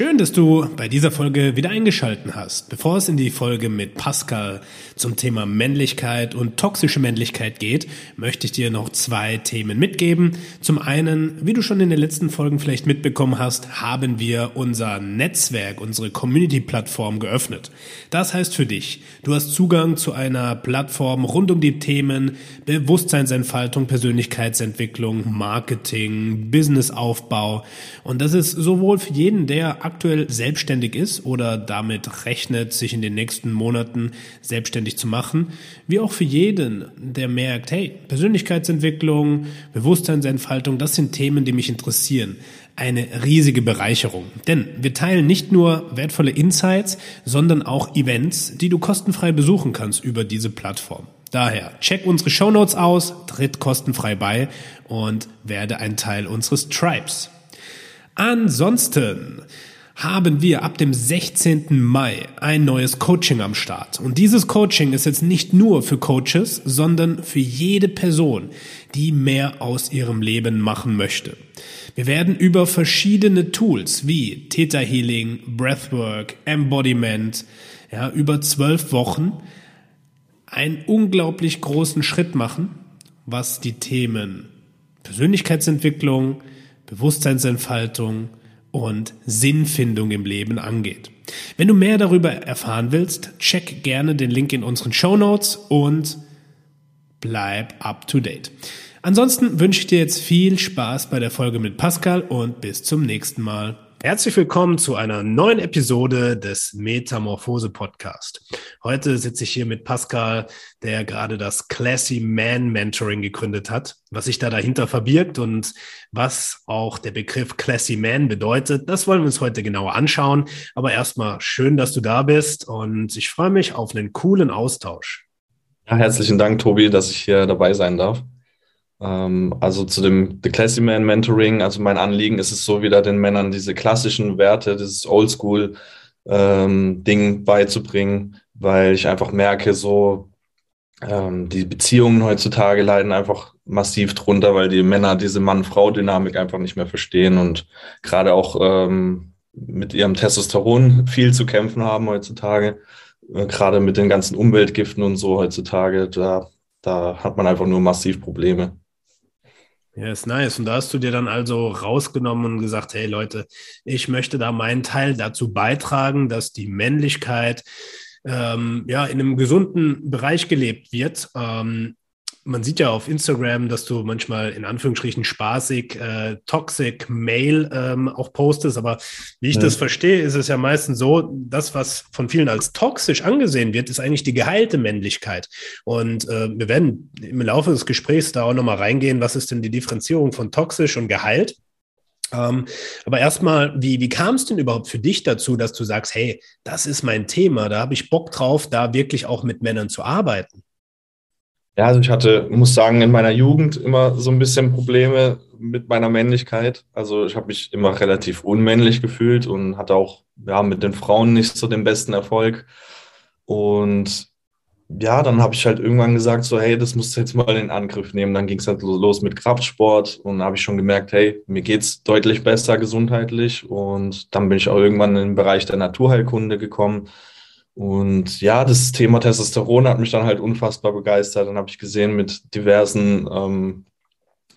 Schön, dass du bei dieser Folge wieder eingeschalten hast. Bevor es in die Folge mit Pascal zum Thema Männlichkeit und toxische Männlichkeit geht, möchte ich dir noch zwei Themen mitgeben. Zum einen, wie du schon in den letzten Folgen vielleicht mitbekommen hast, haben wir unser Netzwerk, unsere Community-Plattform geöffnet. Das heißt für dich, du hast Zugang zu einer Plattform rund um die Themen Bewusstseinsentfaltung, Persönlichkeitsentwicklung, Marketing, Businessaufbau. Und das ist sowohl für jeden, der aktuell selbstständig ist oder damit rechnet, sich in den nächsten Monaten selbstständig zu machen, wie auch für jeden, der merkt, hey, Persönlichkeitsentwicklung, Bewusstseinsentfaltung, das sind Themen, die mich interessieren. Eine riesige Bereicherung. Denn wir teilen nicht nur wertvolle Insights, sondern auch Events, die du kostenfrei besuchen kannst über diese Plattform. Daher check unsere Shownotes aus, tritt kostenfrei bei und werde ein Teil unseres Tribes. Ansonsten haben wir ab dem 16. Mai ein neues Coaching am Start. Und dieses Coaching ist jetzt nicht nur für Coaches, sondern für jede Person, die mehr aus ihrem Leben machen möchte. Wir werden über verschiedene Tools wie Theta Healing, Breathwork, Embodiment, ja, über zwölf Wochen einen unglaublich großen Schritt machen, was die Themen Persönlichkeitsentwicklung, Bewusstseinsentfaltung, und Sinnfindung im Leben angeht. Wenn du mehr darüber erfahren willst, check gerne den Link in unseren Show Notes und bleib up to date. Ansonsten wünsche ich dir jetzt viel Spaß bei der Folge mit Pascal und bis zum nächsten Mal. Herzlich willkommen zu einer neuen Episode des Metamorphose Podcast. Heute sitze ich hier mit Pascal, der gerade das Classy Man Mentoring gegründet hat. Was sich da dahinter verbirgt und was auch der Begriff Classy Man bedeutet, das wollen wir uns heute genauer anschauen. Aber erstmal schön, dass du da bist und ich freue mich auf einen coolen Austausch. Ja, herzlichen Dank, Tobi, dass ich hier dabei sein darf. Ähm, also zu dem The Classy Man Mentoring, also mein Anliegen ist es so, wieder den Männern diese klassischen Werte, dieses Oldschool ähm, Ding beizubringen, weil ich einfach merke, so ähm, die Beziehungen heutzutage leiden einfach massiv drunter, weil die Männer diese Mann-Frau-Dynamik einfach nicht mehr verstehen und gerade auch ähm, mit ihrem Testosteron viel zu kämpfen haben heutzutage, äh, gerade mit den ganzen Umweltgiften und so heutzutage, da, da hat man einfach nur massiv Probleme. Ja, ist nice. Und da hast du dir dann also rausgenommen und gesagt, hey Leute, ich möchte da meinen Teil dazu beitragen, dass die Männlichkeit ähm, ja in einem gesunden Bereich gelebt wird. Ähm, man sieht ja auf Instagram, dass du manchmal in Anführungsstrichen spaßig äh, Toxic Mail ähm, auch postest, aber wie ich ja. das verstehe, ist es ja meistens so, das, was von vielen als toxisch angesehen wird, ist eigentlich die geheilte Männlichkeit. Und äh, wir werden im Laufe des Gesprächs da auch nochmal reingehen, was ist denn die Differenzierung von toxisch und geheilt. Ähm, aber erstmal, wie, wie kam es denn überhaupt für dich dazu, dass du sagst, hey, das ist mein Thema, da habe ich Bock drauf, da wirklich auch mit Männern zu arbeiten? Ja, also ich hatte, muss sagen, in meiner Jugend immer so ein bisschen Probleme mit meiner Männlichkeit. Also ich habe mich immer relativ unmännlich gefühlt und hatte auch ja, mit den Frauen nicht so den besten Erfolg. Und ja, dann habe ich halt irgendwann gesagt, so, hey, das musst du jetzt mal in Angriff nehmen. Dann ging es halt los mit Kraftsport und habe ich schon gemerkt, hey, mir geht es deutlich besser gesundheitlich. Und dann bin ich auch irgendwann in den Bereich der Naturheilkunde gekommen und ja, das Thema Testosteron hat mich dann halt unfassbar begeistert. Dann habe ich gesehen, mit diversen ähm,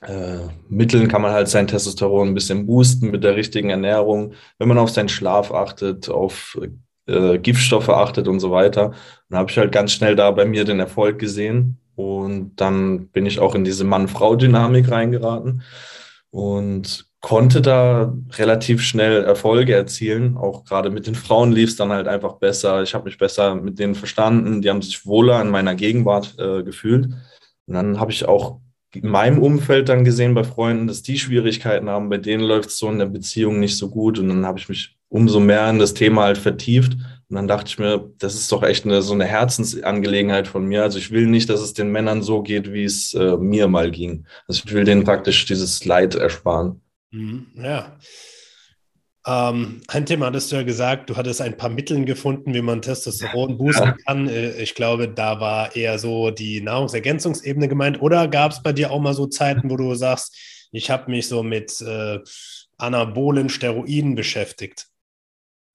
äh, Mitteln kann man halt sein Testosteron ein bisschen boosten mit der richtigen Ernährung, wenn man auf seinen Schlaf achtet, auf äh, Giftstoffe achtet und so weiter. Dann habe ich halt ganz schnell da bei mir den Erfolg gesehen. Und dann bin ich auch in diese Mann-Frau-Dynamik reingeraten. Und konnte da relativ schnell Erfolge erzielen. Auch gerade mit den Frauen lief es dann halt einfach besser. Ich habe mich besser mit denen verstanden. Die haben sich wohler in meiner Gegenwart äh, gefühlt. Und dann habe ich auch in meinem Umfeld dann gesehen bei Freunden, dass die Schwierigkeiten haben. Bei denen läuft es so in der Beziehung nicht so gut. Und dann habe ich mich umso mehr in das Thema halt vertieft, Und dann dachte ich mir, das ist doch echt eine, so eine Herzensangelegenheit von mir. Also ich will nicht, dass es den Männern so geht, wie es äh, mir mal ging. Also ich will denen praktisch dieses Leid ersparen. Mhm, ja. Ähm, ein Thema hattest du ja gesagt, du hattest ein paar Mittel gefunden, wie man Testosteron boosten kann. Äh, ich glaube, da war eher so die Nahrungsergänzungsebene gemeint. Oder gab es bei dir auch mal so Zeiten, wo du sagst, ich habe mich so mit äh, anabolen Steroiden beschäftigt?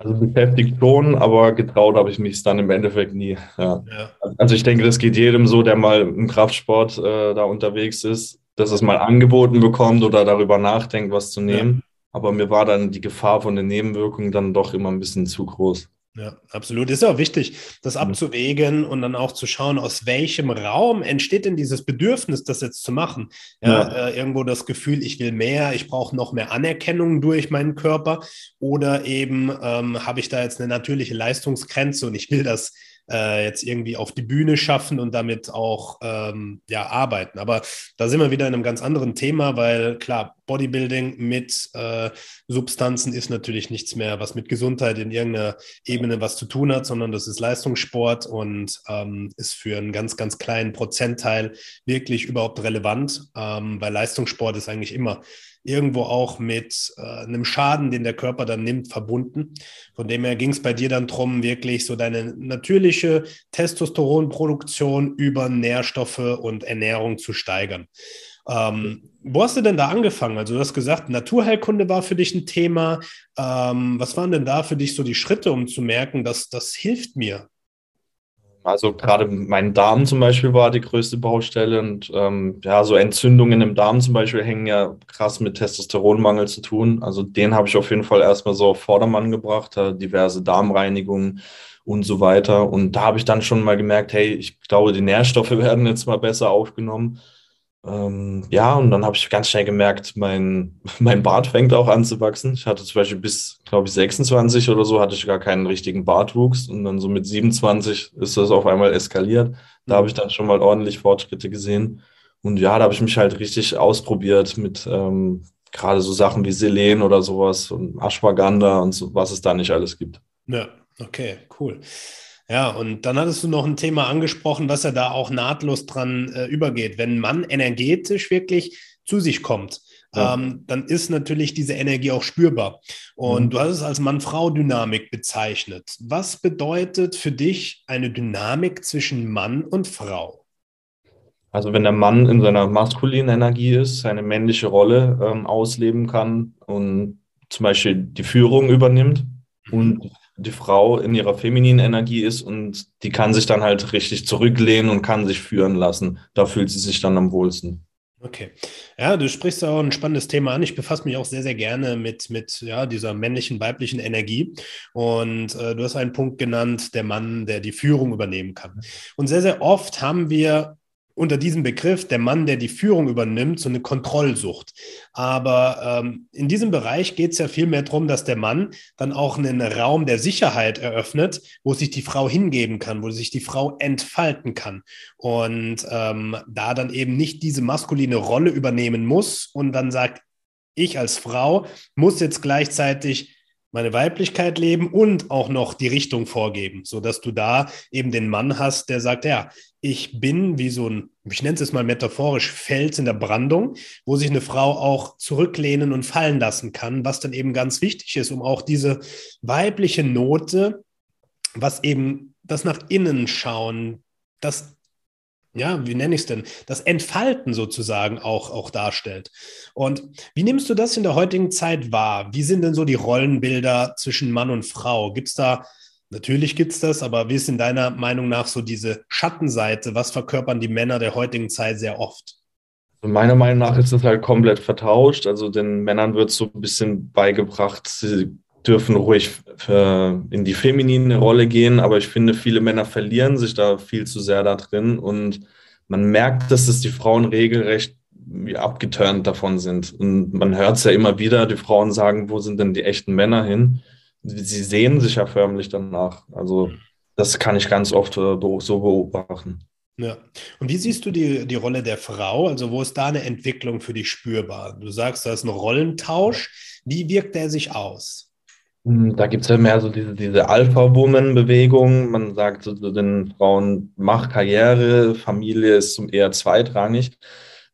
Also beschäftigt schon, aber getraut habe ich mich dann im Endeffekt nie. Ja. Ja. Also ich denke, das geht jedem so, der mal im Kraftsport äh, da unterwegs ist, dass es mal angeboten bekommt oder darüber nachdenkt, was zu nehmen. Ja. Aber mir war dann die Gefahr von den Nebenwirkungen dann doch immer ein bisschen zu groß. Ja, absolut. Ist ja auch wichtig, das mhm. abzuwägen und dann auch zu schauen, aus welchem Raum entsteht denn dieses Bedürfnis, das jetzt zu machen. Ja, ja. Äh, irgendwo das Gefühl, ich will mehr, ich brauche noch mehr Anerkennung durch meinen Körper oder eben ähm, habe ich da jetzt eine natürliche Leistungsgrenze und ich will das äh, jetzt irgendwie auf die Bühne schaffen und damit auch ähm, ja, arbeiten. Aber da sind wir wieder in einem ganz anderen Thema, weil klar, Bodybuilding mit äh, Substanzen ist natürlich nichts mehr, was mit Gesundheit in irgendeiner Ebene was zu tun hat, sondern das ist Leistungssport und ähm, ist für einen ganz, ganz kleinen Prozentteil wirklich überhaupt relevant, ähm, weil Leistungssport ist eigentlich immer irgendwo auch mit äh, einem Schaden, den der Körper dann nimmt, verbunden. Von dem her ging es bei dir dann darum, wirklich so deine natürliche Testosteronproduktion über Nährstoffe und Ernährung zu steigern. Ähm, wo hast du denn da angefangen? Also du hast gesagt, Naturheilkunde war für dich ein Thema. Ähm, was waren denn da für dich so die Schritte, um zu merken, dass das hilft mir? Also gerade mein Darm zum Beispiel war die größte Baustelle und ähm, ja, so Entzündungen im Darm zum Beispiel hängen ja krass mit Testosteronmangel zu tun. Also den habe ich auf jeden Fall erstmal so auf Vordermann gebracht, diverse Darmreinigungen und so weiter. Und da habe ich dann schon mal gemerkt, hey, ich glaube, die Nährstoffe werden jetzt mal besser aufgenommen. Ähm, ja, und dann habe ich ganz schnell gemerkt, mein, mein Bart fängt auch an zu wachsen. Ich hatte zum Beispiel bis, glaube ich, 26 oder so, hatte ich gar keinen richtigen Bartwuchs. Und dann so mit 27 ist das auf einmal eskaliert. Da habe ich dann schon mal ordentlich Fortschritte gesehen. Und ja, da habe ich mich halt richtig ausprobiert mit ähm, gerade so Sachen wie Selen oder sowas und Ashwagandha und so, was es da nicht alles gibt. Ja, okay, cool. Ja, und dann hattest du noch ein Thema angesprochen, was ja da auch nahtlos dran äh, übergeht. Wenn ein Mann energetisch wirklich zu sich kommt, ja. ähm, dann ist natürlich diese Energie auch spürbar. Und mhm. du hast es als Mann-Frau-Dynamik bezeichnet. Was bedeutet für dich eine Dynamik zwischen Mann und Frau? Also wenn der Mann in seiner maskulinen Energie ist, seine männliche Rolle ähm, ausleben kann und zum Beispiel die Führung übernimmt mhm. und die Frau in ihrer femininen Energie ist und die kann sich dann halt richtig zurücklehnen und kann sich führen lassen. Da fühlt sie sich dann am wohlsten. Okay. Ja, du sprichst auch ein spannendes Thema an. Ich befasse mich auch sehr, sehr gerne mit, mit ja, dieser männlichen, weiblichen Energie. Und äh, du hast einen Punkt genannt, der Mann, der die Führung übernehmen kann. Und sehr, sehr oft haben wir unter diesem Begriff der Mann, der die Führung übernimmt, so eine Kontrollsucht. Aber ähm, in diesem Bereich geht es ja vielmehr darum, dass der Mann dann auch einen Raum der Sicherheit eröffnet, wo sich die Frau hingeben kann, wo sich die Frau entfalten kann. Und ähm, da dann eben nicht diese maskuline Rolle übernehmen muss und dann sagt, ich als Frau muss jetzt gleichzeitig meine Weiblichkeit leben und auch noch die Richtung vorgeben, so dass du da eben den Mann hast, der sagt, ja, ich bin wie so ein, ich nenne es mal metaphorisch, Fels in der Brandung, wo sich eine Frau auch zurücklehnen und fallen lassen kann, was dann eben ganz wichtig ist, um auch diese weibliche Note, was eben das nach innen schauen, das ja, wie nenne ich es denn, das Entfalten sozusagen auch, auch darstellt. Und wie nimmst du das in der heutigen Zeit wahr? Wie sind denn so die Rollenbilder zwischen Mann und Frau? Gibt es da, natürlich gibt es das, aber wie ist in deiner Meinung nach so diese Schattenseite? Was verkörpern die Männer der heutigen Zeit sehr oft? Meiner Meinung nach ist das halt komplett vertauscht. Also den Männern wird so ein bisschen beigebracht, sie dürfen ruhig in die feminine Rolle gehen, aber ich finde, viele Männer verlieren sich da viel zu sehr da drin und man merkt, dass es die Frauen regelrecht abgeturnt davon sind. Und man hört es ja immer wieder, die Frauen sagen, wo sind denn die echten Männer hin? Sie sehen sich ja förmlich danach. Also das kann ich ganz oft äh, so beobachten. Ja. Und wie siehst du die, die Rolle der Frau? Also wo ist da eine Entwicklung für dich spürbar? Du sagst, da ist ein Rollentausch. Wie wirkt der sich aus? Hm, da gibt es ja mehr so diese, diese Alpha-Woman-Bewegung. Man sagt so den Frauen, mach Karriere, Familie ist eher zweitrangig.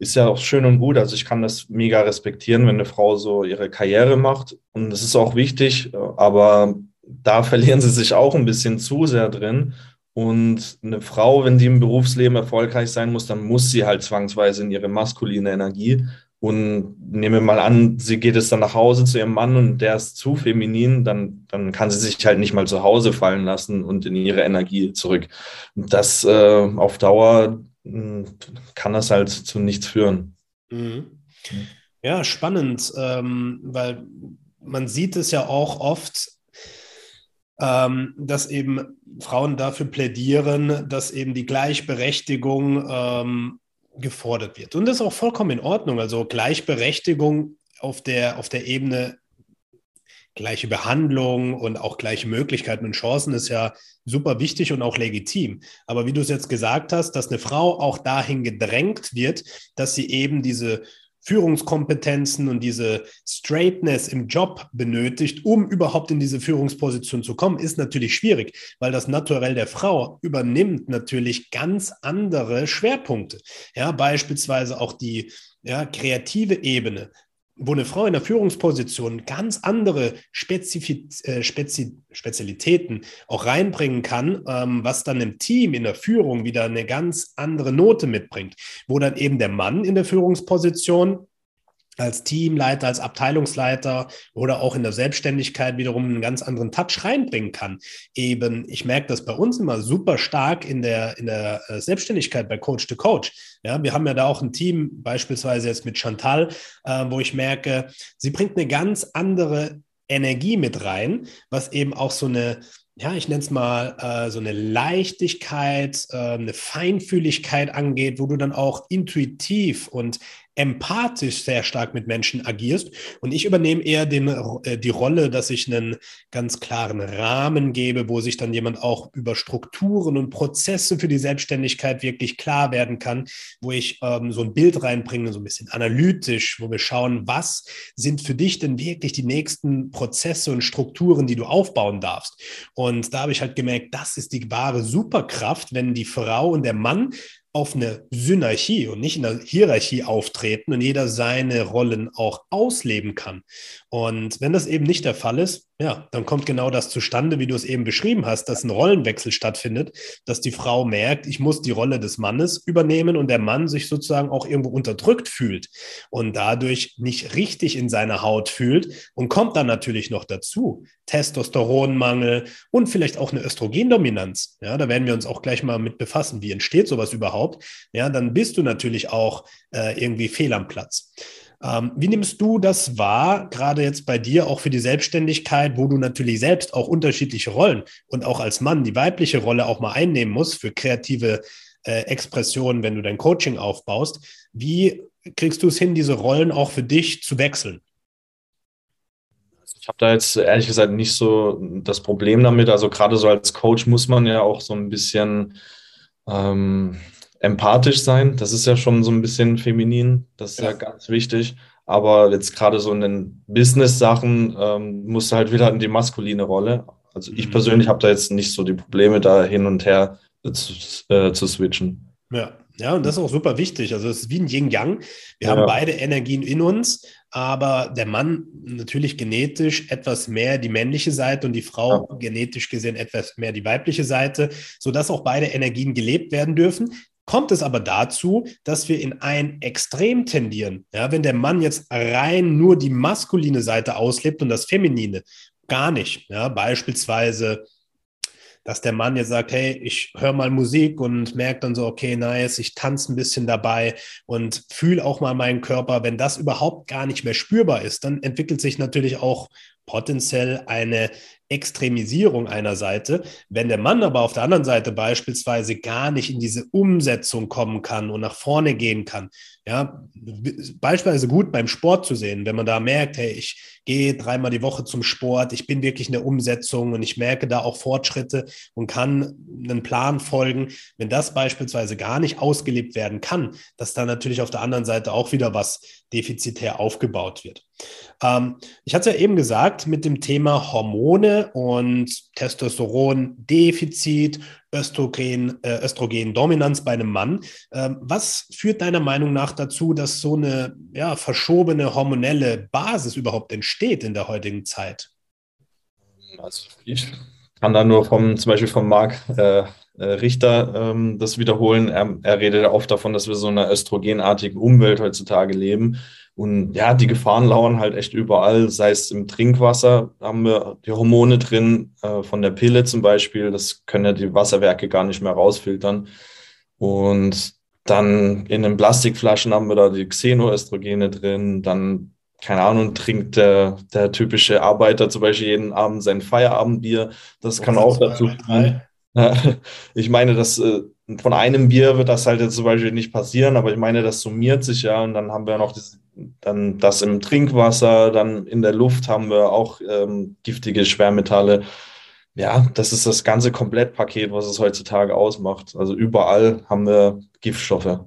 Ist ja auch schön und gut. Also ich kann das mega respektieren, wenn eine Frau so ihre Karriere macht. Und das ist auch wichtig, aber da verlieren sie sich auch ein bisschen zu sehr drin. Und eine Frau, wenn die im Berufsleben erfolgreich sein muss, dann muss sie halt zwangsweise in ihre maskuline Energie. Und nehme mal an, sie geht es dann nach Hause zu ihrem Mann und der ist zu feminin, dann, dann kann sie sich halt nicht mal zu Hause fallen lassen und in ihre Energie zurück. Das äh, auf Dauer kann das halt zu nichts führen. Mhm. Ja, spannend, ähm, weil man sieht es ja auch oft, ähm, dass eben Frauen dafür plädieren, dass eben die Gleichberechtigung ähm, gefordert wird. Und das ist auch vollkommen in Ordnung. Also Gleichberechtigung auf der, auf der Ebene gleiche Behandlung und auch gleiche Möglichkeiten und Chancen ist ja super wichtig und auch legitim. Aber wie du es jetzt gesagt hast, dass eine Frau auch dahin gedrängt wird, dass sie eben diese Führungskompetenzen und diese Straightness im Job benötigt, um überhaupt in diese Führungsposition zu kommen, ist natürlich schwierig, weil das Naturell der Frau übernimmt natürlich ganz andere Schwerpunkte. Ja, beispielsweise auch die ja, kreative Ebene, wo eine Frau in der Führungsposition ganz andere äh, Spezi Spezialitäten auch reinbringen kann, ähm, was dann im Team in der Führung wieder eine ganz andere Note mitbringt, wo dann eben der Mann in der Führungsposition als Teamleiter, als Abteilungsleiter oder auch in der Selbstständigkeit wiederum einen ganz anderen Touch reinbringen kann. Eben, ich merke das bei uns immer super stark in der, in der äh, Selbstständigkeit bei Coach to Coach. Ja, wir haben ja da auch ein Team, beispielsweise jetzt mit Chantal, äh, wo ich merke, sie bringt eine ganz andere Energie mit rein, was eben auch so eine, ja, ich nenne es mal äh, so eine Leichtigkeit, äh, eine Feinfühligkeit angeht, wo du dann auch intuitiv und empathisch sehr stark mit Menschen agierst. Und ich übernehme eher den, äh, die Rolle, dass ich einen ganz klaren Rahmen gebe, wo sich dann jemand auch über Strukturen und Prozesse für die Selbstständigkeit wirklich klar werden kann, wo ich ähm, so ein Bild reinbringe, so ein bisschen analytisch, wo wir schauen, was sind für dich denn wirklich die nächsten Prozesse und Strukturen, die du aufbauen darfst. Und da habe ich halt gemerkt, das ist die wahre Superkraft, wenn die Frau und der Mann auf eine Synarchie und nicht in der Hierarchie auftreten und jeder seine Rollen auch ausleben kann. Und wenn das eben nicht der Fall ist, ja, dann kommt genau das zustande, wie du es eben beschrieben hast, dass ein Rollenwechsel stattfindet, dass die Frau merkt, ich muss die Rolle des Mannes übernehmen und der Mann sich sozusagen auch irgendwo unterdrückt fühlt und dadurch nicht richtig in seiner Haut fühlt und kommt dann natürlich noch dazu Testosteronmangel und vielleicht auch eine Östrogendominanz. Ja, da werden wir uns auch gleich mal mit befassen, wie entsteht sowas überhaupt. Ja, dann bist du natürlich auch äh, irgendwie fehl am Platz. Ähm, wie nimmst du das wahr, gerade jetzt bei dir auch für die Selbstständigkeit, wo du natürlich selbst auch unterschiedliche Rollen und auch als Mann die weibliche Rolle auch mal einnehmen musst für kreative äh, Expressionen, wenn du dein Coaching aufbaust? Wie kriegst du es hin, diese Rollen auch für dich zu wechseln? Ich habe da jetzt ehrlich gesagt nicht so das Problem damit. Also gerade so als Coach muss man ja auch so ein bisschen ähm, empathisch sein. Das ist ja schon so ein bisschen feminin. Das ist ja, ja ganz wichtig. Aber jetzt gerade so in den Business-Sachen ähm, musst du halt wieder in die maskuline Rolle. Also ich mhm. persönlich habe da jetzt nicht so die Probleme, da hin und her zu, äh, zu switchen. Ja. Ja, und das ist auch super wichtig. Also es ist wie ein Yin-Yang. Wir ja. haben beide Energien in uns, aber der Mann natürlich genetisch etwas mehr die männliche Seite und die Frau ja. genetisch gesehen etwas mehr die weibliche Seite, sodass auch beide Energien gelebt werden dürfen kommt es aber dazu, dass wir in ein Extrem tendieren. Ja, wenn der Mann jetzt rein nur die maskuline Seite auslebt und das Feminine gar nicht. Ja, beispielsweise, dass der Mann jetzt sagt, hey, ich höre mal Musik und merke dann so, okay, nice, ich tanze ein bisschen dabei und fühle auch mal meinen Körper. Wenn das überhaupt gar nicht mehr spürbar ist, dann entwickelt sich natürlich auch potenziell eine Extremisierung einer Seite. Wenn der Mann aber auf der anderen Seite beispielsweise gar nicht in diese Umsetzung kommen kann und nach vorne gehen kann, ja, beispielsweise gut beim Sport zu sehen, wenn man da merkt, hey, ich gehe dreimal die Woche zum Sport, ich bin wirklich in der Umsetzung und ich merke da auch Fortschritte und kann einen Plan folgen. Wenn das beispielsweise gar nicht ausgelebt werden kann, dass da natürlich auf der anderen Seite auch wieder was defizitär aufgebaut wird. Ähm, ich hatte es ja eben gesagt, mit dem Thema Hormone und Testosterondefizit, Östrogen, äh, Östrogendominanz bei einem Mann. Ähm, was führt deiner Meinung nach dazu, dass so eine ja, verschobene hormonelle Basis überhaupt entsteht in der heutigen Zeit? Also ich kann da nur vom, zum Beispiel von Marc äh, äh, Richter ähm, das wiederholen. Er, er redet oft davon, dass wir so in einer östrogenartigen Umwelt heutzutage leben. Und ja, die Gefahren lauern halt echt überall, sei es im Trinkwasser, haben wir die Hormone drin, äh, von der Pille zum Beispiel, das können ja die Wasserwerke gar nicht mehr rausfiltern. Und dann in den Plastikflaschen haben wir da die Xenoöstrogene drin, dann, keine Ahnung, trinkt der, der typische Arbeiter zum Beispiel jeden Abend sein Feierabendbier, das kann auch dazu führen. Ich meine, dass äh, von einem Bier wird das halt jetzt zum Beispiel nicht passieren, aber ich meine, das summiert sich ja und dann haben wir noch das, dann das im Trinkwasser, dann in der Luft haben wir auch ähm, giftige Schwermetalle. Ja, das ist das ganze Komplettpaket, was es heutzutage ausmacht. Also überall haben wir Giftstoffe.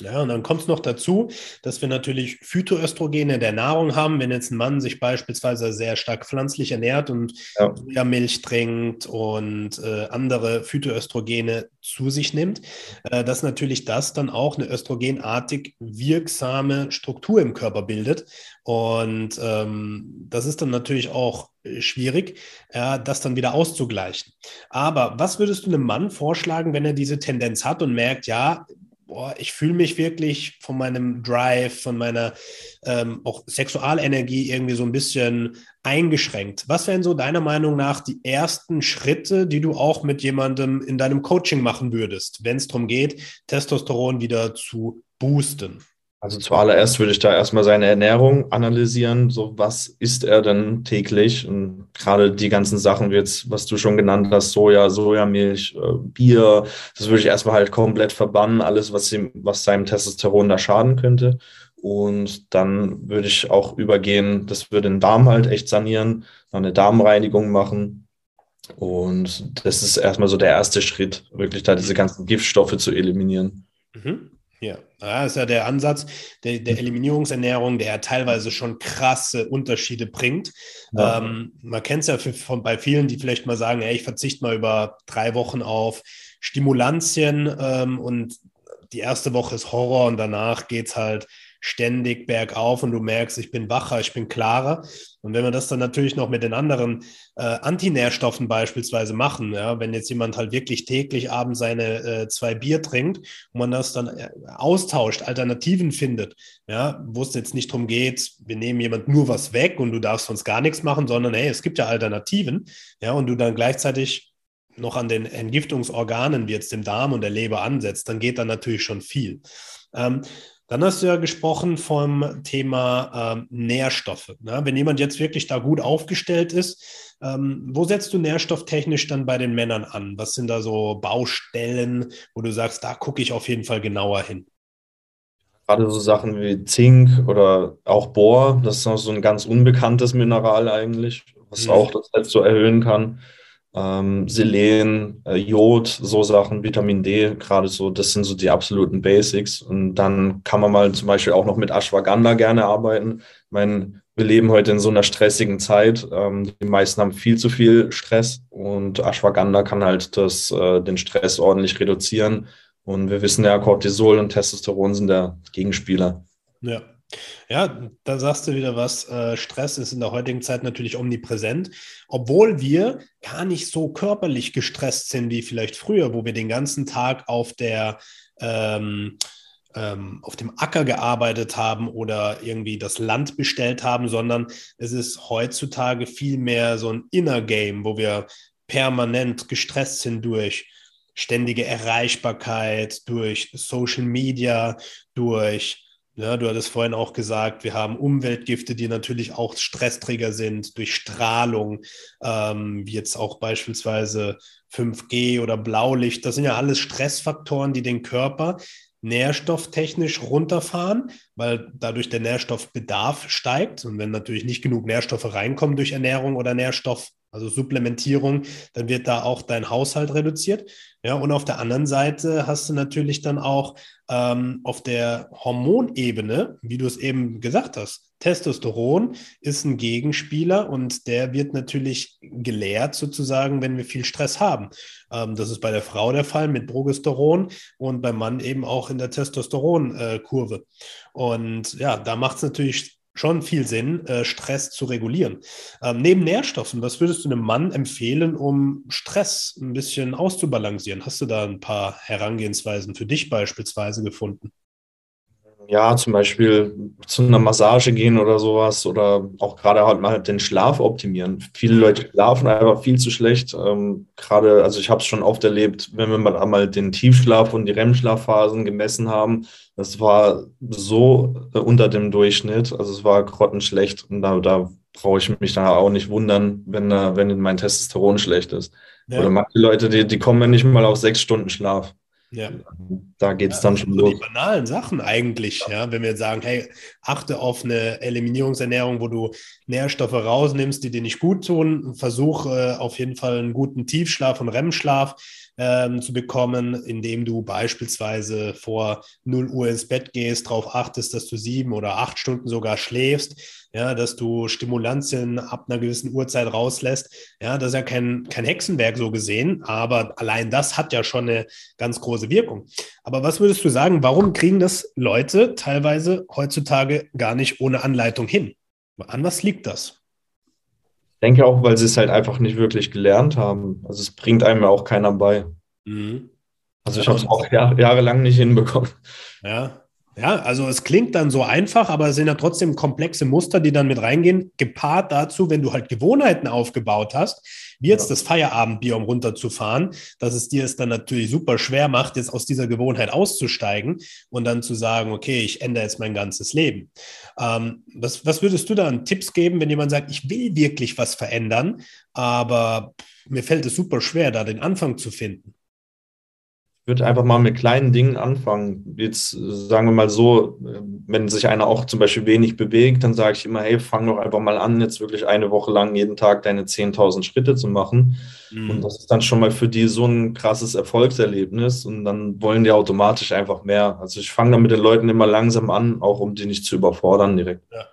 Ja, und dann kommt es noch dazu, dass wir natürlich Phytoöstrogene der Nahrung haben. Wenn jetzt ein Mann sich beispielsweise sehr stark pflanzlich ernährt und ja. Milch trinkt und äh, andere Phytoöstrogene zu sich nimmt, äh, dass natürlich das dann auch eine östrogenartig wirksame Struktur im Körper bildet. Und ähm, das ist dann natürlich auch schwierig, äh, das dann wieder auszugleichen. Aber was würdest du einem Mann vorschlagen, wenn er diese Tendenz hat und merkt, ja, boah, ich fühle mich wirklich von meinem Drive, von meiner ähm, auch Sexualenergie irgendwie so ein bisschen eingeschränkt. Was wären so deiner Meinung nach die ersten Schritte, die du auch mit jemandem in deinem Coaching machen würdest, wenn es darum geht, Testosteron wieder zu boosten? Also zuallererst würde ich da erstmal seine Ernährung analysieren. So, was isst er denn täglich? Und gerade die ganzen Sachen, wie jetzt, was du schon genannt hast, Soja, Sojamilch, äh, Bier, das würde ich erstmal halt komplett verbannen, alles, was ihm, was seinem Testosteron da schaden könnte. Und dann würde ich auch übergehen, das würde den Darm halt echt sanieren, eine Darmreinigung machen. Und das ist erstmal so der erste Schritt, wirklich da diese ganzen Giftstoffe zu eliminieren. Mhm. Ja, das ist ja der Ansatz der, der Eliminierungsernährung, der ja teilweise schon krasse Unterschiede bringt. Ja. Ähm, man kennt es ja für, von, bei vielen, die vielleicht mal sagen, ey, ich verzichte mal über drei Wochen auf Stimulantien ähm, und die erste Woche ist Horror und danach geht es halt ständig bergauf und du merkst, ich bin wacher, ich bin klarer. Und wenn wir das dann natürlich noch mit den anderen äh, Antinährstoffen beispielsweise machen, ja, wenn jetzt jemand halt wirklich täglich abends seine äh, zwei Bier trinkt und man das dann äh, austauscht, Alternativen findet, ja, wo es jetzt nicht darum geht, wir nehmen jemand nur was weg und du darfst sonst gar nichts machen, sondern hey, es gibt ja Alternativen, ja, und du dann gleichzeitig noch an den Entgiftungsorganen wie jetzt dem Darm und der Leber ansetzt, dann geht da natürlich schon viel. Ähm, dann hast du ja gesprochen vom Thema ähm, Nährstoffe. Ne? Wenn jemand jetzt wirklich da gut aufgestellt ist, ähm, wo setzt du nährstofftechnisch dann bei den Männern an? Was sind da so Baustellen, wo du sagst, da gucke ich auf jeden Fall genauer hin? Gerade so Sachen wie Zink oder auch Bohr, das ist noch so ein ganz unbekanntes Mineral eigentlich, was mhm. auch das Netz so erhöhen kann ähm, Selen, äh, Jod, so Sachen, Vitamin D, gerade so, das sind so die absoluten Basics. Und dann kann man mal zum Beispiel auch noch mit Ashwagandha gerne arbeiten. Ich meine, wir leben heute in so einer stressigen Zeit. Ähm, die meisten haben viel zu viel Stress und Ashwagandha kann halt das, äh, den Stress ordentlich reduzieren. Und wir wissen ja, Cortisol und Testosteron sind der Gegenspieler. Ja, ja, da sagst du wieder was. Äh, Stress ist in der heutigen Zeit natürlich omnipräsent, obwohl wir gar nicht so körperlich gestresst sind wie vielleicht früher, wo wir den ganzen Tag auf der ähm, ähm, auf dem Acker gearbeitet haben oder irgendwie das Land bestellt haben, sondern es ist heutzutage viel mehr so ein Inner Game, wo wir permanent gestresst sind durch ständige Erreichbarkeit, durch Social Media, durch Ja, du hattest vorhin auch gesagt, wir haben Umweltgifte, die natürlich auch Stressträger sind durch Strahlung, ähm, wie jetzt auch beispielsweise 5G oder Blaulicht. Das sind ja alles Stressfaktoren, die den Körper nährstofftechnisch runterfahren, weil dadurch der Nährstoffbedarf steigt. Und wenn natürlich nicht genug Nährstoffe reinkommen durch Ernährung oder Nährstoff, also Supplementierung, dann wird da auch dein Haushalt reduziert. Ja, und auf der anderen Seite hast du natürlich dann auch ähm, auf der Hormonebene, wie du es eben gesagt hast, Testosteron ist ein Gegenspieler und der wird natürlich gelehrt sozusagen, wenn wir viel Stress haben. Ähm, das ist bei der Frau der Fall mit Progesteron und beim Mann eben auch in der Testosteronkurve. Und ja, da macht es natürlich schon viel Sinn, äh, Stress zu regulieren. Ähm, neben Nährstoffen, was würdest du einem Mann empfehlen, um Stress ein bisschen auszubalancieren? Hast du da ein paar Herangehensweisen für dich beispielsweise gefunden? Ja, zum Beispiel zu einer Massage gehen oder sowas oder auch gerade halt mal den Schlaf optimieren. Viele Leute schlafen einfach viel zu schlecht. Ähm, gerade, also ich habe es schon oft erlebt, wenn wir mal einmal den Tiefschlaf und die REM-Schlafphasen gemessen haben, das war so äh, unter dem Durchschnitt. Also es war grottenschlecht und da, da brauche ich mich dann auch nicht wundern, wenn, äh, wenn mein Testosteron schlecht ist. Ja. Oder manche Leute, die, die kommen ja nicht mal auf sechs Stunden Schlaf. Ja. Da geht es ja, dann schon so los. Die banalen Sachen eigentlich, ja. Wenn wir jetzt sagen, hey, achte auf eine Eliminierungsernährung, wo du Nährstoffe rausnimmst, die dir nicht gut tun, versuch äh, auf jeden Fall einen guten Tiefschlaf und REM-Schlaf ähm, zu bekommen, indem du beispielsweise vor 0 Uhr ins Bett gehst, darauf achtest, dass du sieben oder acht Stunden sogar schläfst, ja, dass du Stimulantien ab einer gewissen Uhrzeit rauslässt. Ja, das ist ja kein, kein Hexenwerk so gesehen, aber allein das hat ja schon eine ganz große Wirkung. Aber was würdest du sagen, warum kriegen das Leute teilweise heutzutage gar nicht ohne Anleitung hin? An was liegt das? Denke auch, weil sie es halt einfach nicht wirklich gelernt haben. Also es bringt einem ja auch keiner bei. Mhm. Also ich habe es auch jahr, jahrelang nicht hinbekommen. Ja. Ja, also es klingt dann so einfach, aber es sind ja trotzdem komplexe Muster, die dann mit reingehen, gepaart dazu, wenn du halt Gewohnheiten aufgebaut hast, wie jetzt ja. das Feierabendbier, um runterzufahren, dass es dir es dann natürlich super schwer macht, jetzt aus dieser Gewohnheit auszusteigen und dann zu sagen, okay, ich ändere jetzt mein ganzes Leben. Ähm, was, was würdest du da an Tipps geben, wenn jemand sagt, ich will wirklich was verändern, aber mir fällt es super schwer, da den Anfang zu finden? Würde einfach mal mit kleinen Dingen anfangen. Jetzt sagen wir mal so, wenn sich einer auch zum Beispiel wenig bewegt, dann sage ich immer, hey, fang doch einfach mal an, jetzt wirklich eine Woche lang jeden Tag deine 10.000 Schritte zu machen. Mhm. Und das ist dann schon mal für die so ein krasses Erfolgserlebnis und dann wollen die automatisch einfach mehr. Also ich fange dann mit den Leuten immer langsam an, auch um die nicht zu überfordern direkt. Ja.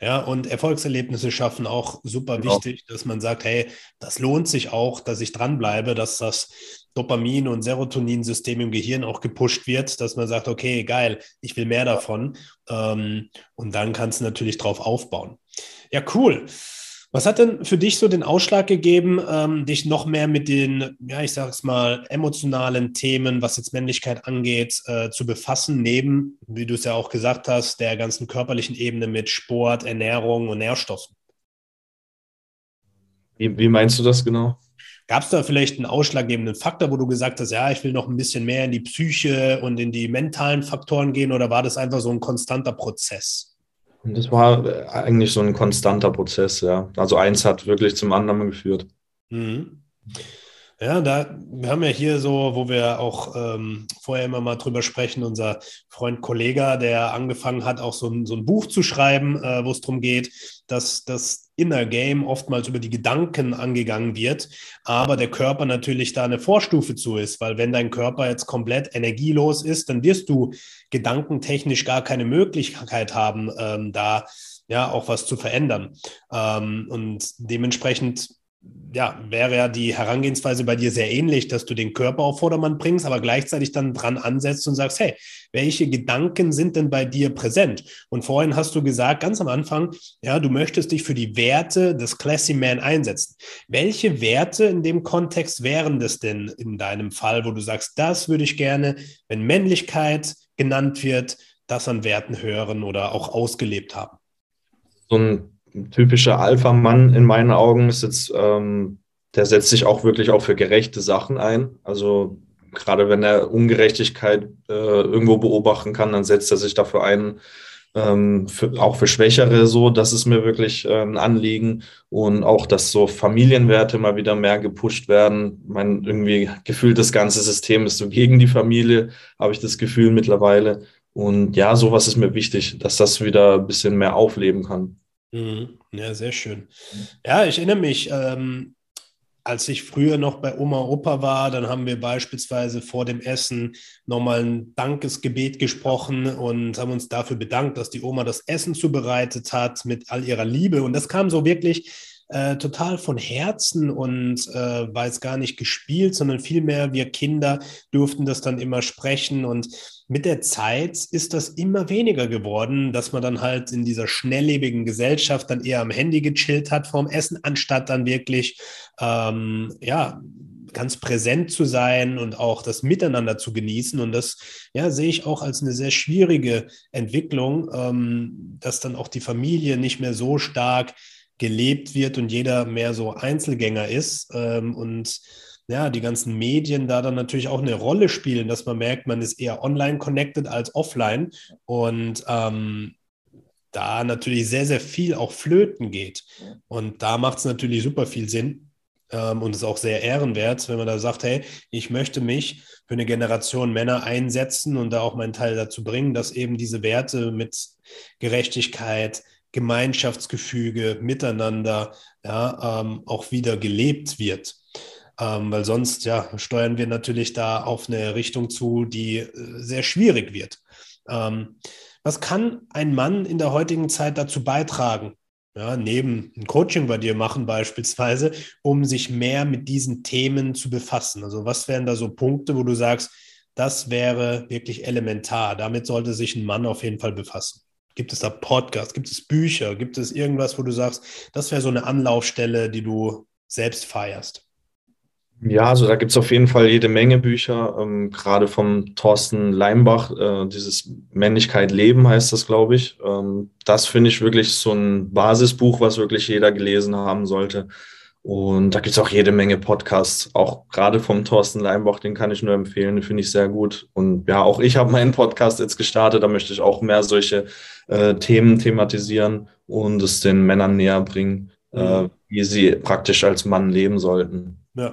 Ja, und Erfolgserlebnisse schaffen auch super genau. wichtig, dass man sagt, hey, das lohnt sich auch, dass ich dranbleibe, dass das Dopamin- und Serotoninsystem im Gehirn auch gepusht wird, dass man sagt, okay, geil, ich will mehr davon. Ähm, und dann kannst du natürlich drauf aufbauen. Ja, cool. Was hat denn für dich so den Ausschlag gegeben, ähm, dich noch mehr mit den, ja, ich sag's mal, emotionalen Themen, was jetzt Männlichkeit angeht, äh, zu befassen, neben, wie du es ja auch gesagt hast, der ganzen körperlichen Ebene mit Sport, Ernährung und Nährstoffen? Wie, wie meinst du das genau? Gab es da vielleicht einen ausschlaggebenden Faktor, wo du gesagt hast, ja, ich will noch ein bisschen mehr in die Psyche und in die mentalen Faktoren gehen oder war das einfach so ein konstanter Prozess? Und das war äh, eigentlich so ein konstanter Prozess, ja. Also eins hat wirklich zum anderen geführt. Mhm. Ja, da, wir haben ja hier so, wo wir auch ähm, vorher immer mal drüber sprechen, unser Freund Kollega, der angefangen hat, auch so ein, so ein Buch zu schreiben, äh, wo es darum geht, dass das Inner Game oftmals über die Gedanken angegangen wird, aber der Körper natürlich da eine Vorstufe zu ist, weil wenn dein Körper jetzt komplett energielos ist, dann wirst du gedankentechnisch gar keine Möglichkeit haben, ähm, da ja auch was zu verändern. Ähm, und dementsprechend ja, wäre ja die Herangehensweise bei dir sehr ähnlich, dass du den Körper auf Vordermann bringst, aber gleichzeitig dann dran ansetzt und sagst, hey, welche Gedanken sind denn bei dir präsent? Und vorhin hast du gesagt, ganz am Anfang, ja, du möchtest dich für die Werte des Classy Man einsetzen. Welche Werte in dem Kontext wären das denn in deinem Fall, wo du sagst, das würde ich gerne, wenn Männlichkeit genannt wird, das an Werten hören oder auch ausgelebt haben? So ein typischer Alpha-Mann in meinen Augen ist jetzt, ähm, der setzt sich auch wirklich auch für gerechte Sachen ein. Also gerade wenn er Ungerechtigkeit äh, irgendwo beobachten kann, dann setzt er sich dafür ein, ähm, für, auch für Schwächere so. Das ist mir wirklich äh, ein Anliegen. Und auch, dass so Familienwerte mal wieder mehr gepusht werden. Mein irgendwie gefühlt das ganze System ist so gegen die Familie, habe ich das Gefühl mittlerweile. Und ja, sowas ist mir wichtig, dass das wieder ein bisschen mehr aufleben kann. Mhm. Ja, sehr schön. Ja, ich erinnere mich, ähm, als ich früher noch bei Oma und Opa war, dann haben wir beispielsweise vor dem Essen nochmal ein Dankesgebet gesprochen und haben uns dafür bedankt, dass die Oma das Essen zubereitet hat mit all ihrer Liebe. Und das kam so wirklich äh, total von Herzen und äh, war jetzt gar nicht gespielt, sondern vielmehr wir Kinder durften das dann immer sprechen und mit der Zeit ist das immer weniger geworden, dass man dann halt in dieser schnelllebigen Gesellschaft dann eher am Handy gechillt hat vorm Essen, anstatt dann wirklich, ähm, ja, ganz präsent zu sein und auch das Miteinander zu genießen. Und das ja, sehe ich auch als eine sehr schwierige Entwicklung, ähm, dass dann auch die Familie nicht mehr so stark gelebt wird und jeder mehr so Einzelgänger ist ähm, und ja, die ganzen Medien da dann natürlich auch eine Rolle spielen, dass man merkt, man ist eher online connected als offline und ähm, da natürlich sehr, sehr viel auch flöten geht. Und da macht es natürlich super viel Sinn ähm, und ist auch sehr ehrenwert, wenn man da sagt, hey, ich möchte mich für eine Generation Männer einsetzen und da auch meinen Teil dazu bringen, dass eben diese Werte mit Gerechtigkeit, Gemeinschaftsgefüge, Miteinander ja, ähm, auch wieder gelebt wird. Ähm, weil sonst ja, steuern wir natürlich da auf eine Richtung zu, die äh, sehr schwierig wird. Ähm, was kann ein Mann in der heutigen Zeit dazu beitragen, ja, neben ein Coaching bei dir machen beispielsweise, um sich mehr mit diesen Themen zu befassen? Also was wären da so Punkte, wo du sagst, das wäre wirklich elementar. Damit sollte sich ein Mann auf jeden Fall befassen. Gibt es da Podcasts? Gibt es Bücher? Gibt es irgendwas, wo du sagst, das wäre so eine Anlaufstelle, die du selbst feierst? Ja, also da gibt es auf jeden Fall jede Menge Bücher, ähm, gerade vom Thorsten Leimbach, äh, dieses Männlichkeit leben heißt das, glaube ich. Ähm, das finde ich wirklich so ein Basisbuch, was wirklich jeder gelesen haben sollte. Und da gibt es auch jede Menge Podcasts, auch gerade vom Thorsten Leimbach, den kann ich nur empfehlen, den finde ich sehr gut. Und ja, auch ich habe meinen Podcast jetzt gestartet, da möchte ich auch mehr solche äh, Themen thematisieren und es den Männern näher bringen, äh, mhm. wie sie praktisch als Mann leben sollten. Ja.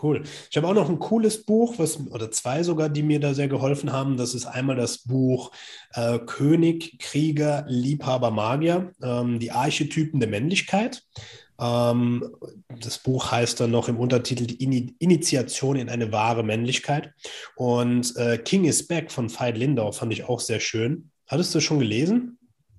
Cool. Ich habe auch noch ein cooles Buch, was, oder zwei sogar, die mir da sehr geholfen haben. Das ist einmal das Buch äh, König, Krieger, Liebhaber, Magier, ähm, die Archetypen der Männlichkeit. Ähm, das Buch heißt dann noch im Untertitel die In Initiation in eine wahre Männlichkeit. Und äh, King is Back von Veit Lindau fand ich auch sehr schön. Hattest du schon gelesen?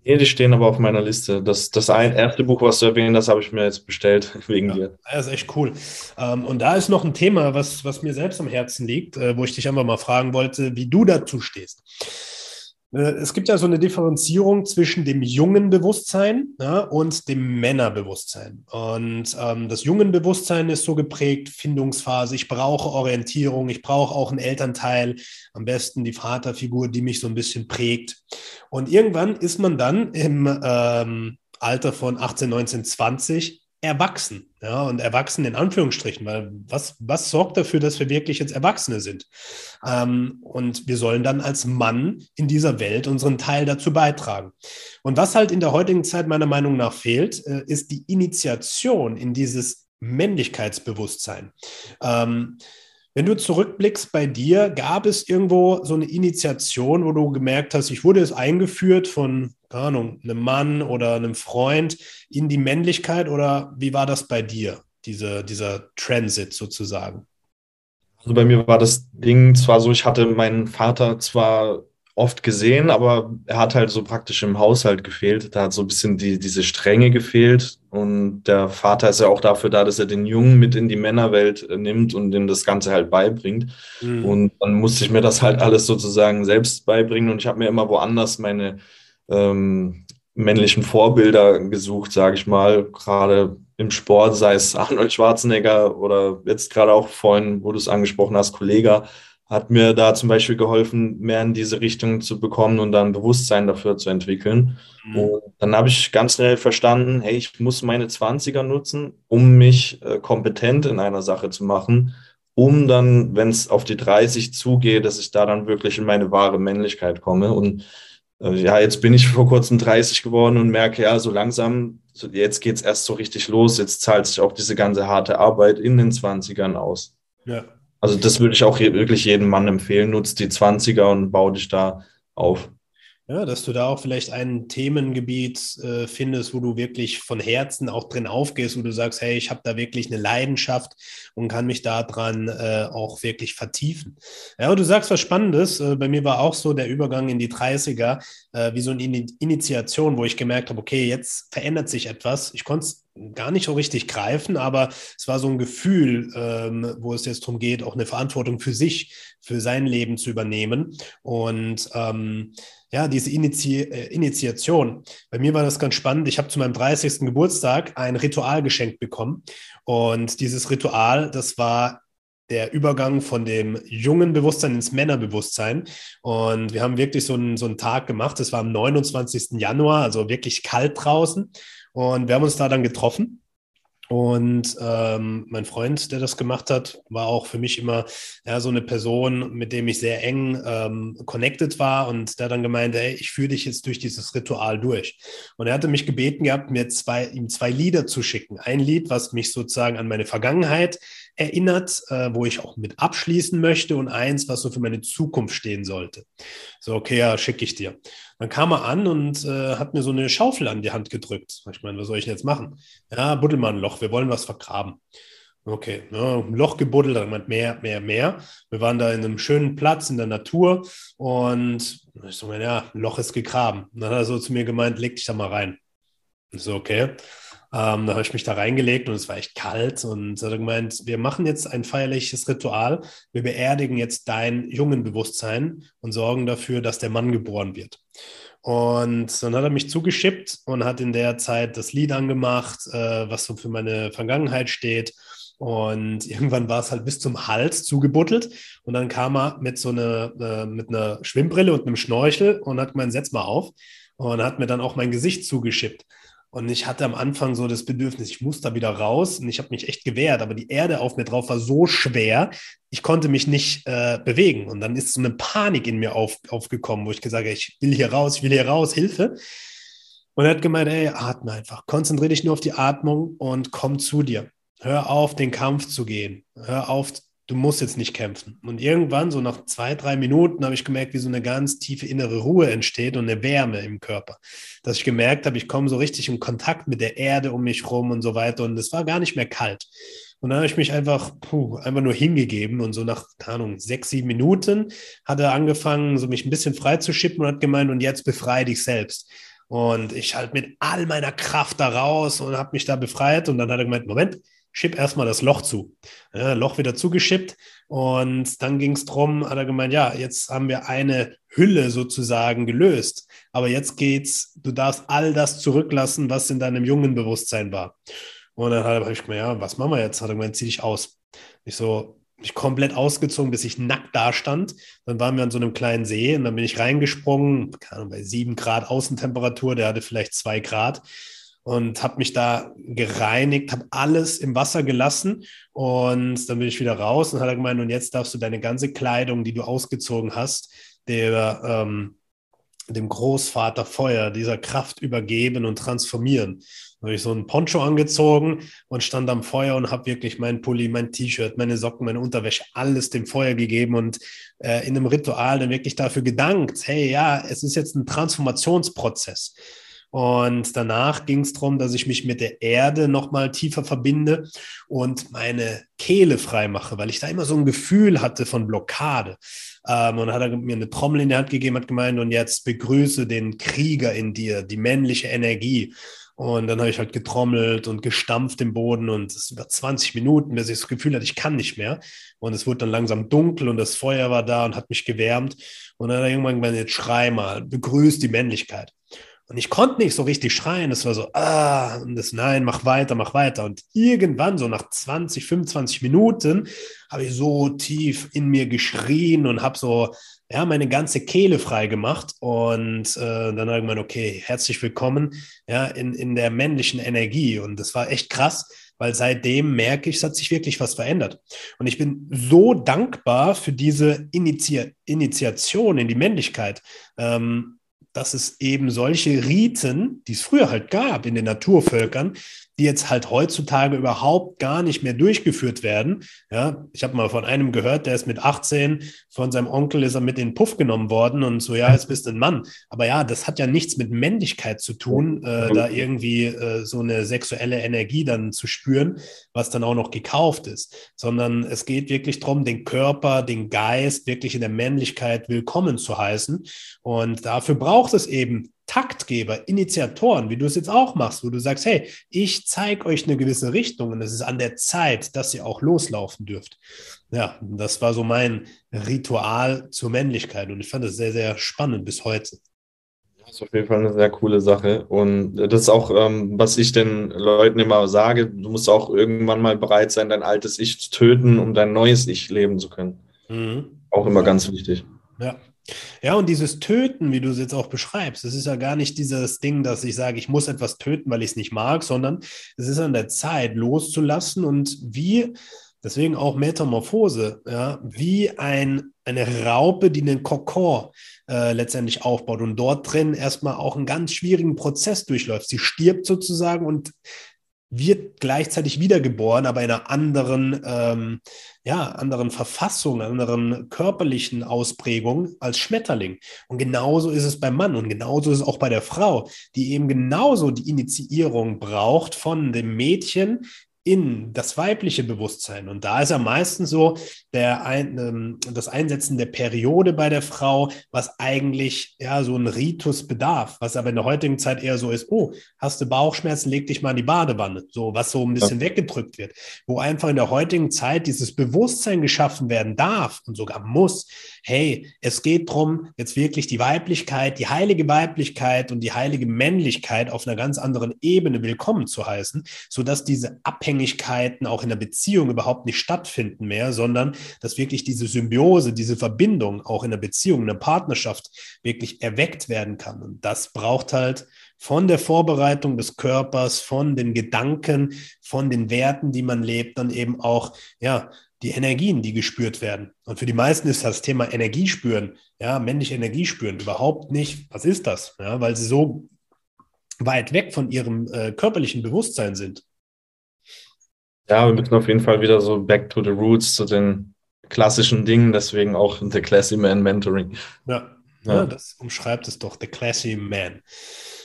Nee, die stehen aber auf meiner Liste. Das, das ein, erste Buch, was du erwähnt hast, habe ich mir jetzt bestellt wegen ja, dir. Das ist echt cool. Ähm, und da ist noch ein Thema, was, was mir selbst am Herzen liegt, äh, wo ich dich einfach mal fragen wollte, wie du dazu stehst. Äh, es gibt ja so eine Differenzierung zwischen dem jungen Bewusstsein ja, und dem Männerbewusstsein. Und ähm, das jungen Bewusstsein ist so geprägt, Findungsphase, ich brauche Orientierung, ich brauche auch einen Elternteil, am besten die Vaterfigur, die mich so ein bisschen prägt. Und irgendwann ist man dann im ähm, Alter von 18, 19, 20 erwachsen. Ja, und erwachsen in Anführungsstrichen, weil was, was sorgt dafür, dass wir wirklich jetzt Erwachsene sind? Ähm, und wir sollen dann als Mann in dieser Welt unseren Teil dazu beitragen. Und was halt in der heutigen Zeit meiner Meinung nach fehlt, äh, ist die Initiation in dieses Männlichkeitsbewusstsein. Ähm, wenn du zurückblickst bei dir, gab es irgendwo so eine Initiation, wo du gemerkt hast, ich wurde es eingeführt von, keine Ahnung, einem Mann oder einem Freund in die Männlichkeit oder wie war das bei dir, diese, dieser Transit sozusagen? Also bei mir war das Ding zwar so, ich hatte meinen Vater zwar oft gesehen, aber er hat halt so praktisch im Haushalt gefehlt. Da hat so ein bisschen die, diese Strenge gefehlt. Und der Vater ist ja auch dafür da, dass er den Jungen mit in die Männerwelt äh, nimmt und ihm das Ganze halt beibringt. Mhm. Und dann musste ich mir das halt alles sozusagen selbst beibringen. Und ich habe mir immer woanders meine ähm, männlichen Vorbilder gesucht, sage ich mal. Gerade im Sport, sei es Arnold Schwarzenegger oder jetzt gerade auch vorhin, wo du es angesprochen hast, Kollege hat mir da zum Beispiel geholfen, mehr in diese Richtung zu bekommen und dann Bewusstsein dafür zu entwickeln. Mhm. Und dann habe ich ganz schnell verstanden, hey, ich muss meine 20er nutzen, um mich äh, kompetent in einer Sache zu machen, um dann, wenn es auf die 30 zugeht, dass ich da dann wirklich in meine wahre Männlichkeit komme. Und äh, ja, jetzt bin ich vor kurzem 30 geworden und merke, ja, so langsam, so jetzt geht es erst so richtig los. Jetzt zahlt sich auch diese ganze harte Arbeit in den 20ern aus. Ja. Also das würde ich auch wirklich jedem Mann empfehlen. Nutzt die 20er und bau dich da auf. Ja, dass du da auch vielleicht ein Themengebiet äh, findest, wo du wirklich von Herzen auch drin aufgehst, wo du sagst, hey, ich habe da wirklich eine Leidenschaft und kann mich daran äh, auch wirklich vertiefen. Ja, aber du sagst was Spannendes. Äh, bei mir war auch so der Übergang in die 30er, äh, wie so eine Initiation, wo ich gemerkt habe, okay, jetzt verändert sich etwas. Ich konnte es gar nicht so richtig greifen, aber es war so ein Gefühl, ähm, wo es jetzt darum geht, auch eine Verantwortung für sich, für sein Leben zu übernehmen. Und ähm, ja, diese Initi äh, Initiation. Bei mir war das ganz spannend. Ich habe zu meinem 30. Geburtstag ein Ritual geschenkt bekommen. Und dieses Ritual, das war der Übergang von dem jungen Bewusstsein ins Männerbewusstsein. Und wir haben wirklich so einen, so einen Tag gemacht. Das war am 29. Januar, also wirklich kalt draußen. Und wir haben uns da dann getroffen. Und ähm, mein Freund, der das gemacht hat, war auch für mich immer ja, so eine Person, mit dem ich sehr eng ähm, connected war. Und der dann gemeint, ey, ich führe dich jetzt durch dieses Ritual durch. Und er hatte mich gebeten gehabt, mir zwei, ihm zwei Lieder zu schicken. Ein Lied, was mich sozusagen an meine Vergangenheit erinnert, äh, wo ich auch mit abschließen möchte und eins, was so für meine Zukunft stehen sollte. So, okay, ja, schicke ich dir. Dann kam er an und äh, hat mir so eine Schaufel an die Hand gedrückt. Ich meine, was soll ich jetzt machen? Ja, buddel mal ein Loch, wir wollen was vergraben. Okay, ja, ein Loch gebuddelt, dann meint mehr, mehr, mehr. Wir waren da in einem schönen Platz in der Natur und ich so, ja, ein Loch ist gegraben. Und dann hat er so zu mir gemeint, leg dich da mal rein. Ich so, okay. Ähm, da habe ich mich da reingelegt und es war echt kalt und hat gemeint, wir machen jetzt ein feierliches Ritual. Wir beerdigen jetzt dein jungen Bewusstsein und sorgen dafür, dass der Mann geboren wird. Und dann hat er mich zugeschippt und hat in der Zeit das Lied angemacht, äh, was so für meine Vergangenheit steht. Und irgendwann war es halt bis zum Hals zugebuttelt. Und dann kam er mit so einer, äh, mit einer Schwimmbrille und einem Schnorchel und hat gemeint, setz mal auf. Und hat mir dann auch mein Gesicht zugeschippt. Und ich hatte am Anfang so das Bedürfnis, ich muss da wieder raus und ich habe mich echt gewehrt, aber die Erde auf mir drauf war so schwer, ich konnte mich nicht äh, bewegen. Und dann ist so eine Panik in mir auf, aufgekommen, wo ich gesagt habe, ich will hier raus, ich will hier raus, Hilfe. Und er hat gemeint, ey, atme einfach, konzentriere dich nur auf die Atmung und komm zu dir. Hör auf, den Kampf zu gehen. Hör auf, du musst jetzt nicht kämpfen. Und irgendwann, so nach zwei, drei Minuten, habe ich gemerkt, wie so eine ganz tiefe innere Ruhe entsteht und eine Wärme im Körper. Dass ich gemerkt habe, ich komme so richtig in Kontakt mit der Erde um mich rum und so weiter. Und es war gar nicht mehr kalt. Und dann habe ich mich einfach, puh, einfach nur hingegeben und so nach, keine Ahnung, sechs, sieben Minuten hat er angefangen, so mich ein bisschen frei zu schippen und hat gemeint, und jetzt befreie dich selbst. Und ich halt mit all meiner Kraft da raus und habe mich da befreit. Und dann hat er gemeint, Moment, schipp erstmal das Loch zu. Ja, Loch wieder zugeschippt und dann ging es darum, hat er gemeint, ja, jetzt haben wir eine Hülle sozusagen gelöst, aber jetzt geht's, du darfst all das zurücklassen, was in deinem jungen Bewusstsein war. Und dann habe ich gemeint, ja, was machen wir jetzt? Hat er gemeint, zieh dich aus. Ich so, mich komplett ausgezogen, bis ich nackt da stand. Dann waren wir an so einem kleinen See und dann bin ich reingesprungen, keine Ahnung, bei sieben Grad Außentemperatur, der hatte vielleicht zwei Grad und habe mich da gereinigt, habe alles im Wasser gelassen und dann bin ich wieder raus und hat er gemeint, und jetzt darfst du deine ganze Kleidung, die du ausgezogen hast, der, ähm, dem Großvater Feuer, dieser Kraft übergeben und transformieren. Da habe ich so einen Poncho angezogen und stand am Feuer und habe wirklich mein Pulli, mein T-Shirt, meine Socken, meine Unterwäsche, alles dem Feuer gegeben und äh, in einem Ritual dann wirklich dafür gedankt, hey, ja, es ist jetzt ein Transformationsprozess. Und danach ging es darum, dass ich mich mit der Erde nochmal tiefer verbinde und meine Kehle freimache, weil ich da immer so ein Gefühl hatte von Blockade. Ähm, und hat er mir eine Trommel in die Hand gegeben, hat gemeint, und jetzt begrüße den Krieger in dir, die männliche Energie. Und dann habe ich halt getrommelt und gestampft im Boden und es über 20 Minuten, bis ich das Gefühl hatte, ich kann nicht mehr. Und es wurde dann langsam dunkel und das Feuer war da und hat mich gewärmt. Und dann hat er irgendwann gemeint, jetzt schrei mal, begrüß die Männlichkeit. Und ich konnte nicht so richtig schreien. Es war so, ah, und das Nein, mach weiter, mach weiter. Und irgendwann, so nach 20, 25 Minuten, habe ich so tief in mir geschrien und habe so ja, meine ganze Kehle frei gemacht und äh, dann habe ich gemeint, okay, herzlich willkommen ja, in, in der männlichen Energie. Und das war echt krass, weil seitdem merke ich, es hat sich wirklich was verändert. Und ich bin so dankbar für diese Initi Initiation in die Männlichkeit. Ähm, dass es eben solche Riten, die es früher halt gab in den Naturvölkern, die jetzt halt heutzutage überhaupt gar nicht mehr durchgeführt werden. Ja, ich habe mal von einem gehört, der ist mit 18, von seinem Onkel ist er mit in den Puff genommen worden und so, ja, jetzt bist du ein Mann. Aber ja, das hat ja nichts mit Männlichkeit zu tun, äh, da irgendwie äh, so eine sexuelle Energie dann zu spüren, was dann auch noch gekauft ist, sondern es geht wirklich darum, den Körper, den Geist wirklich in der Männlichkeit willkommen zu heißen. Und dafür braucht es eben Taktgeber, Initiatoren, wie du es jetzt auch machst, wo du sagst, hey, ich zeige euch eine gewisse Richtung und es ist an der Zeit, dass ihr auch loslaufen dürft. Ja, das war so mein Ritual zur Männlichkeit und ich fand das sehr, sehr spannend bis heute. Das ist auf jeden Fall eine sehr coole Sache. Und das ist auch, ähm, was ich den Leuten immer sage, du musst auch irgendwann mal bereit sein, dein altes Ich zu töten, um dein neues Ich leben zu können. Mhm. Auch immer ganz wichtig. Ja, ja, und dieses Töten, wie du es jetzt auch beschreibst, das ist ja gar nicht dieses Ding, dass ich sage, ich muss etwas töten, weil ich es nicht mag, sondern es ist an der Zeit, loszulassen und wie, deswegen auch Metamorphose, ja, wie ein, eine Raupe, die einen Kokon äh, letztendlich aufbaut und dort drin erstmal auch einen ganz schwierigen Prozess durchläuft. Sie stirbt sozusagen und wird gleichzeitig wiedergeboren, aber in einer anderen, ähm, ja, anderen Verfassung, anderen körperlichen Ausprägung als Schmetterling. Und genauso ist es beim Mann und genauso ist es auch bei der Frau, die eben genauso die Initiierung braucht von dem Mädchen in das weibliche Bewusstsein. Und da ist ja meistens so der ein, ähm, das Einsetzen der Periode bei der Frau, was eigentlich ja so ein Ritus bedarf, was aber in der heutigen Zeit eher so ist, oh, hast du Bauchschmerzen, leg dich mal in die Badewanne, so was so ein bisschen ja. weggedrückt wird, wo einfach in der heutigen Zeit dieses Bewusstsein geschaffen werden darf und sogar muss, hey, es geht darum, jetzt wirklich die Weiblichkeit, die heilige Weiblichkeit und die heilige Männlichkeit auf einer ganz anderen Ebene willkommen zu heißen, sodass diese Abhängigkeiten auch in der Beziehung überhaupt nicht stattfinden mehr, sondern dass wirklich diese Symbiose, diese Verbindung auch in der Beziehung, in der Partnerschaft wirklich erweckt werden kann. Und das braucht halt von der Vorbereitung des Körpers, von den Gedanken, von den Werten, die man lebt, dann eben auch, ja, die Energien, die gespürt werden. Und für die meisten ist das Thema Energiespüren, ja, männliche Energiespüren überhaupt nicht, was ist das? Ja, weil sie so weit weg von ihrem äh, körperlichen Bewusstsein sind. Ja, wir müssen auf jeden Fall wieder so back to the roots, zu den klassischen Dingen, deswegen auch The Classy Man Mentoring. Ja, ja. ja das umschreibt es doch, The Classy Man.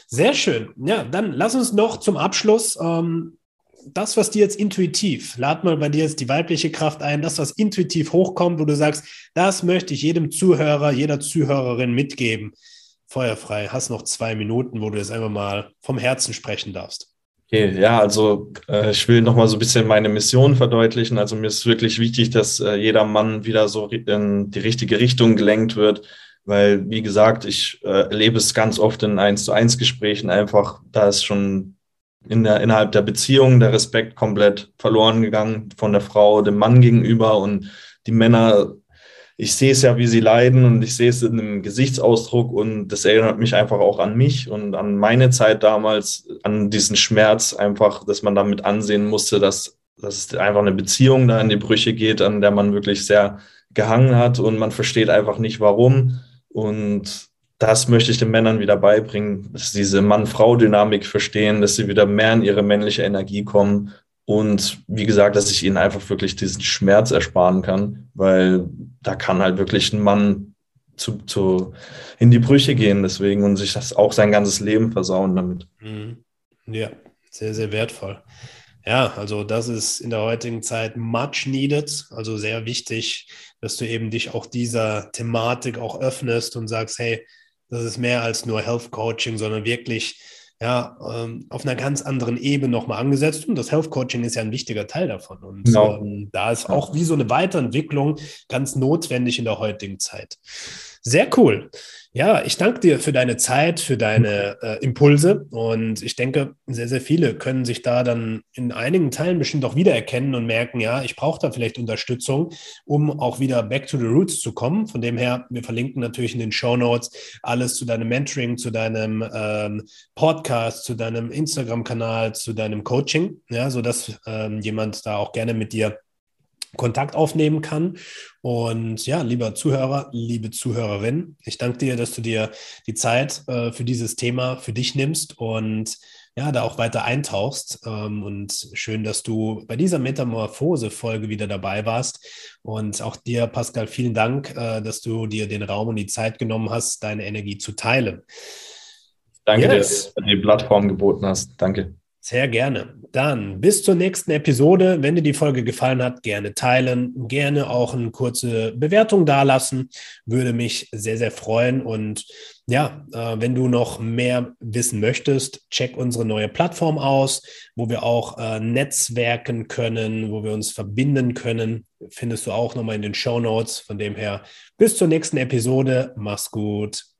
Sehr schön. Ja, dann lass uns noch zum Abschluss ähm, das, was dir jetzt intuitiv, lad mal bei dir jetzt die weibliche Kraft ein, das, was intuitiv hochkommt, wo du sagst, das möchte ich jedem Zuhörer, jeder Zuhörerin mitgeben. Feuerfrei, hast noch zwei Minuten, wo du jetzt einfach mal vom Herzen sprechen darfst. Okay, ja, also äh, ich will nochmal so ein bisschen meine Mission verdeutlichen. Also mir ist wirklich wichtig, dass äh, jeder Mann wieder so in die richtige Richtung gelenkt wird, weil, wie gesagt, ich äh, erlebe es ganz oft in 1 zu 1 Gesprächen einfach, da ist schon in der, innerhalb der Beziehung der Respekt komplett verloren gegangen von der Frau dem Mann gegenüber. Und die Männer, ich sehe es ja, wie sie leiden. Und ich sehe es in einem Gesichtsausdruck. Und das erinnert mich einfach auch an mich und an meine Zeit damals, an diesen Schmerz einfach, dass man damit ansehen musste, dass, dass es einfach eine Beziehung da in die Brüche geht, an der man wirklich sehr gehangen hat. Und man versteht einfach nicht warum. Und das möchte ich den Männern wieder beibringen, dass sie diese Mann-Frau-Dynamik verstehen, dass sie wieder mehr in ihre männliche Energie kommen und wie gesagt, dass ich ihnen einfach wirklich diesen Schmerz ersparen kann, weil da kann halt wirklich ein Mann zu, zu in die Brüche gehen deswegen und sich das auch sein ganzes Leben versauen damit. Mhm. Ja, sehr, sehr wertvoll. Ja, also das ist in der heutigen Zeit much needed, also sehr wichtig, dass du eben dich auch dieser Thematik auch öffnest und sagst, hey, das ist mehr als nur Health Coaching, sondern wirklich ja, ähm, auf einer ganz anderen Ebene nochmal angesetzt. Und das Health Coaching ist ja ein wichtiger Teil davon. Und genau. ähm, da ist auch wie so eine Weiterentwicklung ganz notwendig in der heutigen Zeit. Sehr cool. Ja, ich danke dir für deine Zeit, für deine äh, Impulse. Und ich denke, sehr, sehr viele können sich da dann in einigen Teilen bestimmt auch wiedererkennen und merken, ja, ich brauche da vielleicht Unterstützung, um auch wieder back to the roots zu kommen. Von dem her, wir verlinken natürlich in den Show Notes alles zu deinem Mentoring, zu deinem ähm, Podcast, zu deinem Instagram-Kanal, zu deinem Coaching, ja, sodass ähm, jemand da auch gerne mit dir Kontakt aufnehmen kann. Und ja, lieber Zuhörer, liebe Zuhörerin, ich danke dir, dass du dir die Zeit äh, für dieses Thema für dich nimmst und ja, da auch weiter eintauchst. Ähm, und schön, dass du bei dieser Metamorphose-Folge wieder dabei warst. Und auch dir, Pascal, vielen Dank, äh, dass du dir den Raum und die Zeit genommen hast, deine Energie zu teilen. Danke, yes. dass du die Plattform geboten hast. Danke. Sehr gerne. Dann bis zur nächsten Episode. Wenn dir die Folge gefallen hat, gerne teilen, gerne auch eine kurze Bewertung dalassen. Würde mich sehr, sehr freuen. Und ja, äh, wenn du noch mehr wissen möchtest, check unsere neue Plattform aus, wo wir auch äh, netzwerken können, wo wir uns verbinden können. Findest du auch nochmal in den Show Notes. Von dem her, bis zur nächsten Episode. Mach's gut.